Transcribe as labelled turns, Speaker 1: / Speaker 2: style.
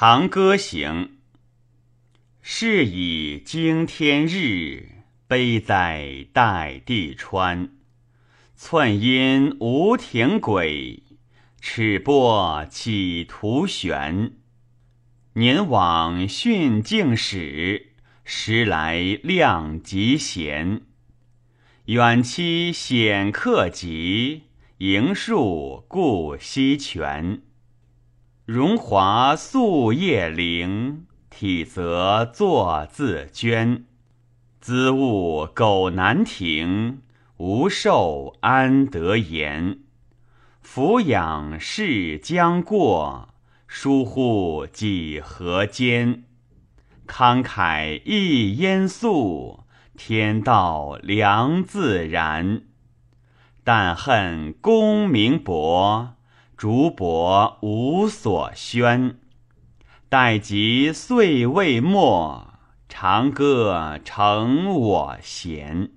Speaker 1: 长歌行，是以经天日，悲哉代地川。寸阴无庭轨，尺波岂徒悬？年往训静始，时来量极闲。远期显客急，迎树故溪泉。荣华素叶灵，体则作自捐。兹物苟难停，无寿安得言？俯仰视将过，疏忽几何间？慷慨亦烟肃，天道良自然。但恨功名薄。竹帛无所宣，待及岁未末，长歌成我弦。